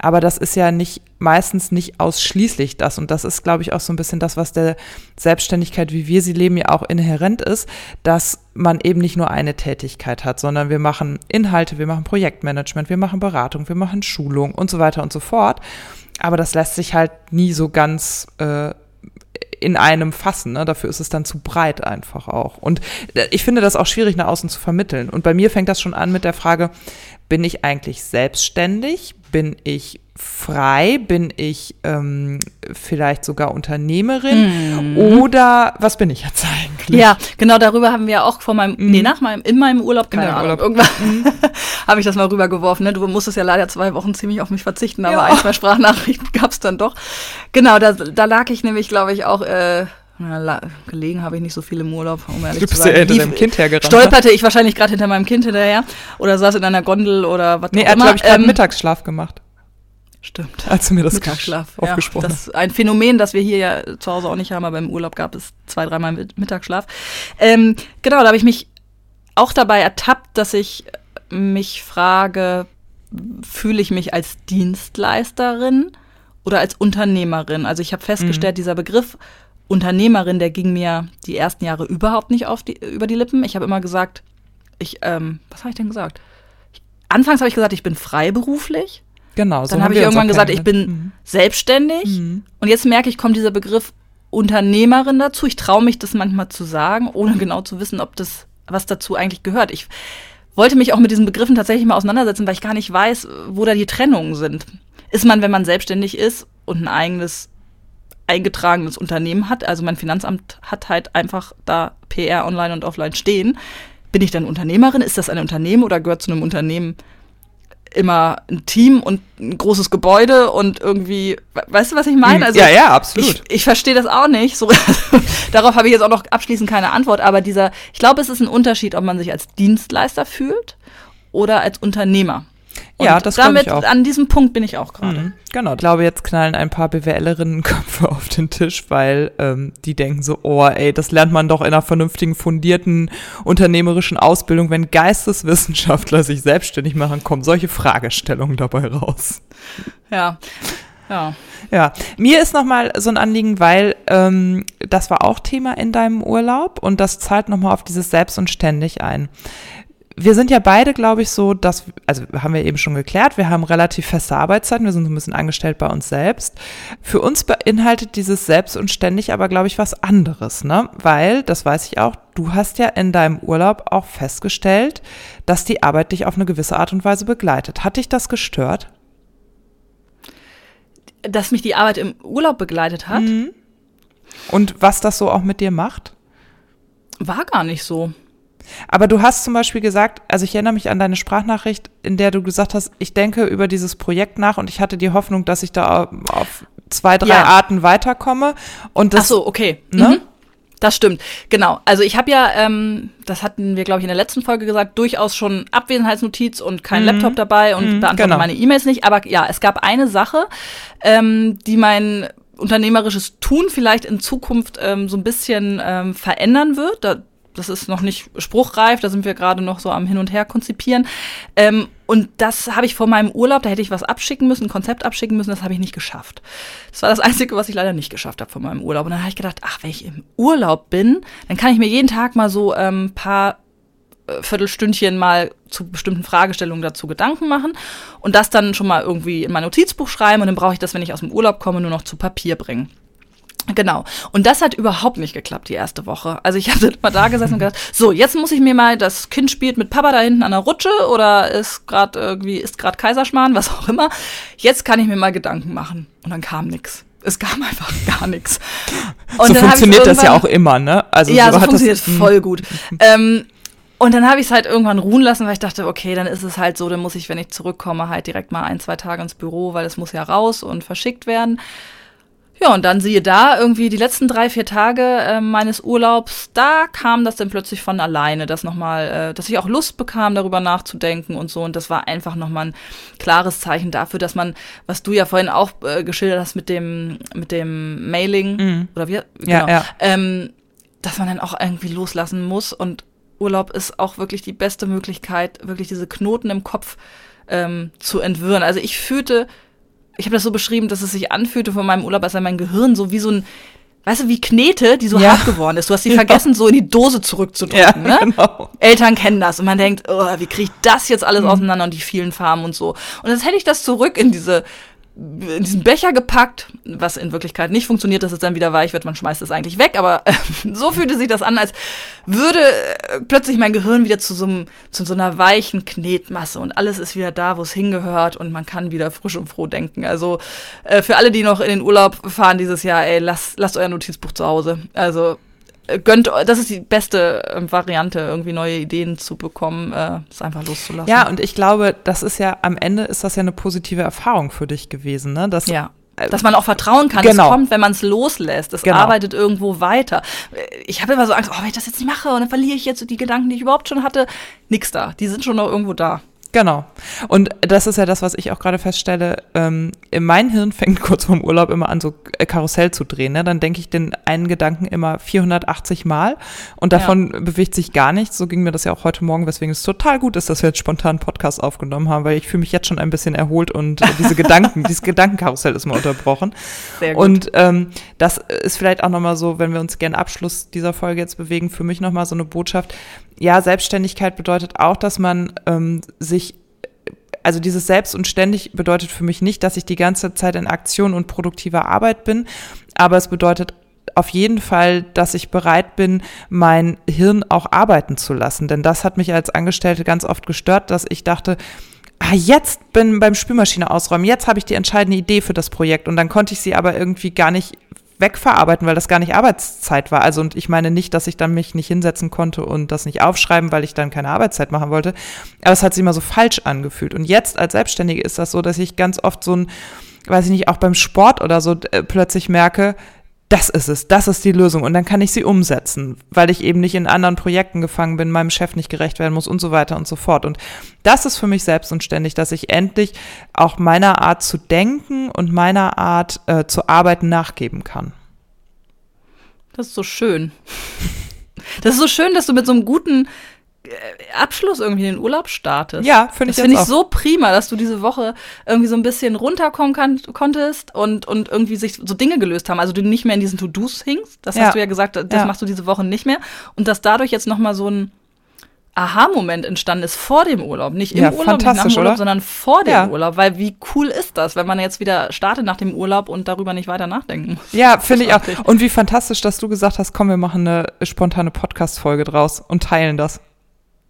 Aber das ist ja nicht meistens nicht ausschließlich das. Und das ist, glaube ich, auch so ein bisschen das, was der Selbstständigkeit, wie wir sie leben, ja auch inhärent ist, dass man eben nicht nur eine Tätigkeit hat, sondern wir machen Inhalte, wir machen Projektmanagement, wir machen Beratung, wir machen Schulung und so weiter und so fort. Aber das lässt sich halt nie so ganz äh, in einem fassen. Ne? Dafür ist es dann zu breit einfach auch. Und äh, ich finde das auch schwierig nach außen zu vermitteln. Und bei mir fängt das schon an mit der Frage, bin ich eigentlich selbstständig? Bin ich frei? Bin ich ähm, vielleicht sogar Unternehmerin? Mm. Oder was bin ich jetzt eigentlich? Ja, genau darüber haben wir auch vor meinem, mm. nee, nach meinem, in meinem Urlaub, keine Ahnung, Urlaub. irgendwann mm. habe ich das mal rübergeworfen. Ne? Du musstest ja leider zwei Wochen ziemlich auf mich verzichten, aber ja. ein, zwei Sprachnachrichten gab es dann doch. Genau, da, da lag ich nämlich, glaube ich, auch äh, na, gelegen habe ich nicht so viel im Urlaub, um ehrlich du bist zu sein. ja hinter deinem Kind hergerannt. Stolperte ich wahrscheinlich gerade hinter meinem Kind hinterher oder saß in einer Gondel oder was nee, auch immer. Nee, er hat, glaube ich, ähm, Mittagsschlaf gemacht. Stimmt. Als du mir das Mittagsschlaf aufgesprochen ja, Das ist ein Phänomen, das wir hier ja zu Hause auch nicht haben, aber im Urlaub gab es zwei, dreimal Mittagsschlaf. Ähm, genau, da habe ich mich auch dabei ertappt, dass ich mich frage, fühle ich mich als Dienstleisterin oder als Unternehmerin? Also ich habe festgestellt, mhm. dieser Begriff Unternehmerin, der ging mir die ersten Jahre überhaupt nicht auf die, über die Lippen. Ich habe immer gesagt, ich, ähm, was habe ich denn gesagt? Ich, anfangs habe ich gesagt, ich bin freiberuflich. Genau. So Dann habe ich irgendwann gesagt, ich bin mhm. selbstständig. Mhm. Und jetzt merke ich, kommt dieser Begriff Unternehmerin dazu. Ich traue mich, das manchmal zu sagen, ohne genau zu wissen, ob das, was dazu eigentlich gehört. Ich wollte mich auch mit diesen Begriffen tatsächlich mal auseinandersetzen, weil ich gar nicht weiß, wo da die Trennungen sind. Ist man, wenn man selbstständig ist und ein eigenes eingetragenes Unternehmen hat, also mein Finanzamt hat halt einfach da PR online und offline stehen. Bin ich dann Unternehmerin? Ist das ein Unternehmen oder gehört zu einem Unternehmen immer ein Team und ein großes Gebäude und irgendwie, weißt du, was ich meine? Mhm. Also, ja, ja, absolut. Ich, ich verstehe das auch nicht. So, darauf habe ich jetzt auch noch abschließend keine Antwort, aber dieser, ich glaube, es ist ein Unterschied, ob man sich als Dienstleister fühlt oder als Unternehmer. Und ja, das damit, ich auch. an diesem Punkt bin ich auch gerade. Mhm, genau. Ich glaube, jetzt knallen ein paar BWLerinnen Köpfe auf den Tisch, weil ähm, die denken so, oh, ey, das lernt man doch in einer vernünftigen, fundierten unternehmerischen Ausbildung. Wenn Geisteswissenschaftler sich selbstständig machen, kommen solche Fragestellungen dabei raus. Ja. Ja. Ja, mir ist nochmal so ein Anliegen, weil ähm, das war auch Thema in deinem Urlaub und das zahlt nochmal auf dieses Selbst und ständig ein wir sind ja beide, glaube ich, so, dass, also haben wir eben schon geklärt, wir haben relativ feste Arbeitszeiten, wir sind so ein bisschen angestellt bei uns selbst. Für uns beinhaltet dieses Selbst und ständig aber, glaube ich, was anderes, ne? Weil, das weiß ich auch, du hast ja in deinem Urlaub auch festgestellt, dass die Arbeit dich auf eine gewisse Art und Weise begleitet. Hat dich das gestört? Dass mich die Arbeit im Urlaub begleitet hat? Mhm. Und was das so auch mit dir macht? War gar nicht so. Aber du hast zum Beispiel gesagt, also ich erinnere mich an deine Sprachnachricht, in der du gesagt hast, ich denke über dieses Projekt nach und ich hatte die Hoffnung, dass ich da auf zwei, drei ja. Arten weiterkomme. Und das, Ach so, okay. Ne? Mhm. Das stimmt, genau. Also ich habe ja, ähm, das hatten wir, glaube ich, in der letzten Folge gesagt, durchaus schon Abwesenheitsnotiz und kein mhm. Laptop dabei und mhm, beantworte genau. meine E-Mails nicht. Aber ja, es gab eine Sache, ähm, die mein unternehmerisches Tun vielleicht in Zukunft ähm, so ein bisschen ähm, verändern wird. Da, das ist noch nicht spruchreif, da sind wir gerade noch so am Hin und Her konzipieren. Ähm, und das habe ich vor meinem Urlaub, da hätte ich was abschicken müssen, ein Konzept abschicken müssen, das habe ich nicht geschafft. Das war das Einzige, was ich leider nicht geschafft habe vor meinem Urlaub. Und dann habe ich gedacht, ach, wenn ich im Urlaub bin, dann kann ich mir jeden Tag mal so ein ähm, paar äh, Viertelstündchen mal zu bestimmten Fragestellungen dazu Gedanken machen und das dann schon mal irgendwie in mein Notizbuch schreiben und dann brauche ich das, wenn ich aus dem Urlaub komme, nur noch zu Papier bringen. Genau. Und das hat überhaupt nicht geklappt, die erste Woche. Also ich habe mal da gesessen und gedacht, so, jetzt muss ich mir mal, das Kind spielt mit Papa da hinten an der Rutsche oder ist gerade irgendwie, ist gerade Kaiserschmarrn, was auch immer. Jetzt kann ich mir mal Gedanken machen. Und dann kam nix. Es kam einfach gar nichts. so funktioniert das ja auch immer, ne? Also ja, so, so funktioniert es voll gut. ähm, und dann habe ich es halt irgendwann ruhen lassen, weil ich dachte, okay, dann ist es halt so, dann muss ich, wenn ich zurückkomme, halt direkt mal ein, zwei Tage ins Büro, weil es muss ja raus und verschickt werden. Ja, und dann siehe da, irgendwie die letzten drei, vier Tage äh, meines Urlaubs, da kam das dann plötzlich von alleine, dass nochmal, äh, dass ich auch Lust bekam, darüber nachzudenken und so. Und das war einfach nochmal ein klares Zeichen dafür, dass man, was du ja vorhin auch äh, geschildert hast mit dem, mit dem Mailing, mhm. oder wie, genau, ja, ja. Ähm, dass man dann auch irgendwie loslassen muss. Und Urlaub ist auch wirklich die beste Möglichkeit, wirklich diese Knoten im Kopf ähm, zu entwirren. Also ich fühlte ich habe das so beschrieben, dass es sich anfühlte von meinem Urlaub, als sei mein Gehirn so wie so ein, weißt du, wie Knete, die so ja. hart geworden ist. Du hast sie ja. vergessen, so in die Dose zurückzudrücken. Ja, ne? genau. Eltern kennen das und man denkt, oh, wie kriege ich das jetzt alles mhm. auseinander und die vielen Farben und so. Und jetzt hätte ich das zurück in diese in diesen Becher gepackt, was in Wirklichkeit nicht funktioniert, dass es dann wieder weich wird, man schmeißt es eigentlich weg, aber äh, so fühlte sich das an, als würde äh, plötzlich mein Gehirn wieder zu so, zu so einer weichen Knetmasse und alles ist wieder da, wo es hingehört und man kann wieder frisch und froh denken. Also äh, für alle, die noch in den Urlaub fahren dieses Jahr, ey, lasst, lasst euer Notizbuch zu Hause. Also gönnt, das ist die beste ähm, Variante, irgendwie neue Ideen zu bekommen, äh, es einfach loszulassen. Ja, und ich glaube, das ist ja, am Ende ist das ja eine positive Erfahrung für dich gewesen, ne? Dass, ja. Äh, Dass man auch vertrauen kann, genau. es kommt, wenn man es loslässt. Es genau. arbeitet irgendwo weiter. Ich habe immer so Angst, oh, wenn ich das jetzt nicht mache und dann verliere ich jetzt die Gedanken, die ich überhaupt schon hatte. Nix da. Die sind schon noch irgendwo da. Genau. Und das ist ja das, was ich auch gerade feststelle. Ähm, in mein Hirn fängt kurz vorm Urlaub immer an, so äh, Karussell zu drehen. Ne? Dann denke ich den einen Gedanken immer 480 Mal und davon ja. bewegt sich gar nichts. So ging mir das ja auch heute Morgen, weswegen es total gut ist, dass wir jetzt spontan einen Podcast aufgenommen haben, weil ich fühle mich jetzt schon ein bisschen erholt und äh, diese Gedanken, dieses Gedankenkarussell ist mal unterbrochen. Sehr gut. Und ähm, das ist vielleicht auch nochmal so, wenn wir uns gerne Abschluss dieser Folge jetzt bewegen, für mich nochmal so eine Botschaft. Ja, Selbstständigkeit bedeutet auch, dass man ähm, sich also dieses Selbst und ständig bedeutet für mich nicht, dass ich die ganze Zeit in Aktion und produktiver Arbeit bin, aber es bedeutet auf jeden Fall, dass ich bereit bin, mein Hirn auch arbeiten zu lassen. Denn das hat mich als Angestellte ganz oft gestört, dass ich dachte, ah, jetzt bin beim Spülmaschine ausräumen, jetzt habe ich die entscheidende Idee für das Projekt und dann konnte ich sie aber irgendwie gar nicht wegverarbeiten, weil das gar nicht Arbeitszeit war. Also und ich meine nicht, dass ich dann mich nicht hinsetzen konnte und das nicht aufschreiben, weil ich dann keine Arbeitszeit machen wollte. Aber es hat sich immer so falsch angefühlt. Und jetzt als Selbstständige ist das so, dass ich ganz oft so ein, weiß ich nicht, auch beim Sport oder so äh, plötzlich merke, das ist es, das ist die Lösung und dann kann ich sie umsetzen, weil ich eben nicht in anderen Projekten gefangen bin, meinem Chef nicht gerecht werden muss und so weiter und so fort. Und das ist für mich selbst und ständig, dass ich endlich auch meiner Art zu denken und meiner Art äh, zu arbeiten nachgeben kann. Das ist so schön. Das ist so schön, dass du mit so einem guten Abschluss irgendwie in den Urlaub startest. Ja, finde ich Das finde ich so prima, dass du diese Woche irgendwie so ein bisschen runterkommen kann, konntest und, und irgendwie sich so Dinge gelöst haben. Also du nicht mehr in diesen To-Dos hingst. Das ja. hast du ja gesagt, das ja. machst du diese Woche nicht mehr. Und dass dadurch jetzt nochmal so ein Aha-Moment entstanden ist vor dem Urlaub. Nicht im ja, Urlaub, nicht nach dem Urlaub, oder? sondern vor dem ja. Urlaub. Weil wie cool ist das, wenn man jetzt wieder startet nach dem Urlaub und darüber nicht weiter nachdenken muss. Ja, finde ich auch. Und wie fantastisch, dass du gesagt hast, komm, wir machen eine spontane Podcast-Folge draus und teilen das.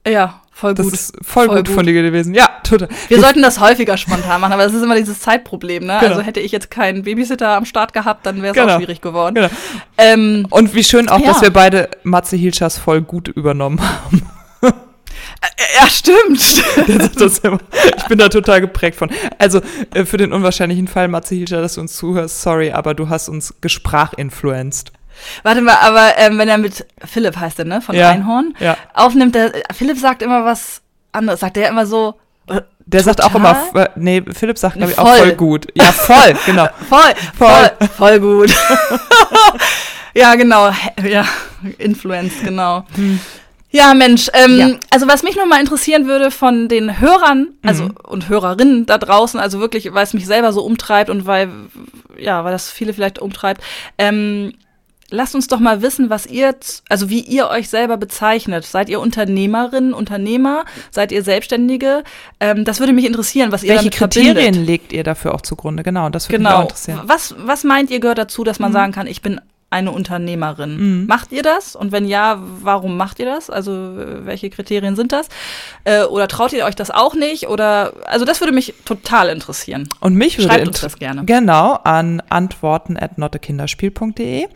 Ja, Voll Das gut. ist voll, Voll gut, gut. von dir gewesen. Ja, total. Wir sollten das häufiger spontan machen, aber das ist immer dieses Zeitproblem. Ne? Genau. Also hätte ich jetzt keinen Babysitter am Start gehabt, dann wäre es Genau. auch schwierig geworden. Genau. Ähm, Und wie schön auch, Ja. dass wir beide Matze Hilschers voll gut übernommen haben. ja, stimmt. Sagt das immer. Ich bin da total geprägt von. Also äh, für den unwahrscheinlichen Fall, Matze Hilscher, dass du uns zuhörst, sorry, aber du hast uns gesprachinfluenced. Warte mal, aber ähm, wenn er mit Philipp heißt er, ne? Von Ja. Einhorn Ja. aufnimmt, der, Philipp sagt immer was anderes. Sagt er immer so. äh, Der sagt auch Total? immer, nee, Philipp sagt, glaube ich, auch Voll. voll gut. Ja, voll, genau. Voll, Voll. voll, voll gut. ja, genau. Ja, Influence, genau. Ja, Mensch, ähm, Hm. Ja. also was mich nochmal interessieren würde von den Hörern, also Mhm. und Hörerinnen da draußen, also wirklich, weil es mich selber so umtreibt und weil, ja, weil das viele vielleicht umtreibt, ähm, lasst uns doch mal wissen, was ihr, also wie ihr euch selber bezeichnet. Seid ihr Unternehmerinnen, Unternehmer? Seid ihr Selbstständige? Ähm, das würde mich interessieren, was ihr Welche damit Kriterien verbindet. legt ihr dafür auch zugrunde? Genau, das würde mich auch Genau. interessieren. Mhm. Was, was meint ihr gehört dazu, dass man sagen kann, ich bin eine Unternehmerin? Macht ihr das? Und wenn ja, warum macht ihr das? Also äh, welche Kriterien sind das? Äh, oder traut ihr euch das auch nicht? Oder also das würde mich total interessieren. Und mich würde Schreibt uns das gerne. Genau, an antworten at nottekinderspiel.de.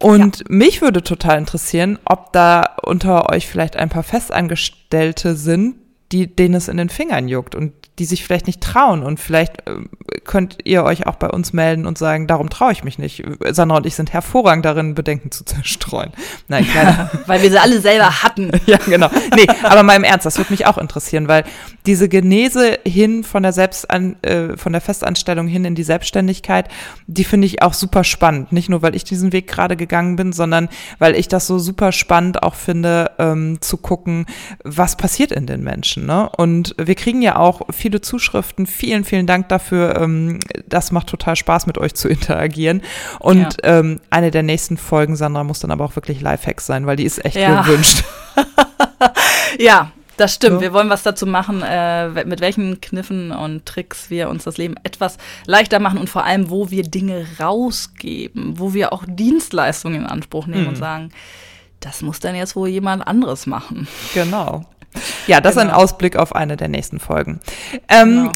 Und mich würde total interessieren, ob da unter euch vielleicht ein paar Festangestellte sind, die, denen es in den Fingern juckt und die sich vielleicht nicht trauen. Und vielleicht ähm, könnt ihr euch auch bei uns melden und sagen, darum traue ich mich nicht. Sandra und ich sind hervorragend darin, Bedenken zu zerstreuen. Nein, kleiner, Weil wir sie alle selber hatten. ja, genau. Nee, aber mal im Ernst, das würde mich auch interessieren, weil diese Genese hin von der Selbstan äh, von der Festanstellung hin in die Selbstständigkeit, die finde ich auch super spannend. Nicht nur, weil ich diesen Weg gerade gegangen bin, sondern weil ich das so super spannend auch finde, ähm, zu gucken, was passiert in den Menschen. Ne? Und wir kriegen ja auch viele Zuschriften. Vielen, vielen Dank dafür. Ähm, das macht total Spaß, mit euch zu interagieren. Und ähm, eine der nächsten Folgen, Sandra, muss dann aber auch wirklich Lifehacks sein, weil die ist echt Ja. gewünscht. Ja, das stimmt. So. Wir wollen was dazu machen, äh, mit welchen Kniffen und Tricks wir uns das Leben etwas leichter machen und vor allem, wo wir Dinge rausgeben, wo wir auch Dienstleistungen in Anspruch nehmen Mhm. und sagen, das muss dann jetzt wohl jemand anderes machen. Genau. Ja, das ist ein Genau. Ausblick auf eine der nächsten Folgen. Ähm, Genau.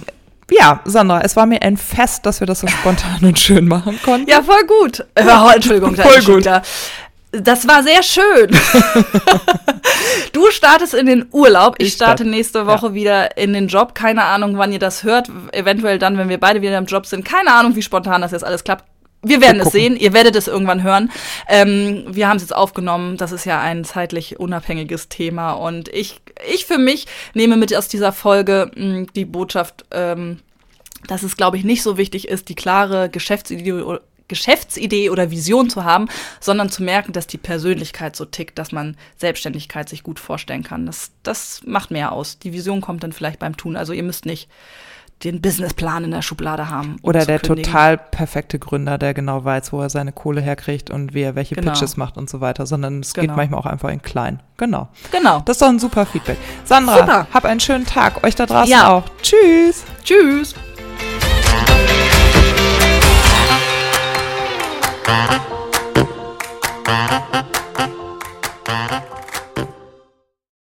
Ja, Sandra, es war mir ein Fest, dass wir das so spontan und schön machen konnten. Ja, voll gut. Oh, Entschuldigung, da Voll gut. wieder- Das war sehr schön. du startest in den Urlaub. Ich, Ich starte starte- nächste Woche wieder in den Job. Keine Ahnung, wann ihr das hört. Eventuell dann, wenn wir beide wieder im Job sind. Keine Ahnung, wie spontan das jetzt alles klappt. Wir werden Wir es sehen. Ihr werdet es irgendwann hören. Ähm, wir haben es jetzt aufgenommen. Das ist ja ein zeitlich unabhängiges Thema. Und ich, ich für mich nehme mit aus dieser Folge mh, die Botschaft, ähm, dass es, glaube ich, nicht so wichtig ist, die klare Geschäftsidee, Geschäftsidee oder Vision zu haben, sondern zu merken, dass die Persönlichkeit so tickt, dass man Selbstständigkeit sich gut vorstellen kann. Das, das macht mehr aus. Die Vision kommt dann vielleicht beim Tun. Also ihr müsst nicht den Businessplan in der Schublade haben. um Oder der kündigen. total perfekte Gründer, der genau weiß, wo er seine Kohle herkriegt und wie er welche Genau. Pitches macht und so weiter, sondern es Genau. geht manchmal auch einfach in klein. Genau. Genau. Das ist doch ein super Feedback. Sandra, Super. hab einen schönen Tag. Euch da draußen Ja. auch. Tschüss. Tschüss. Thank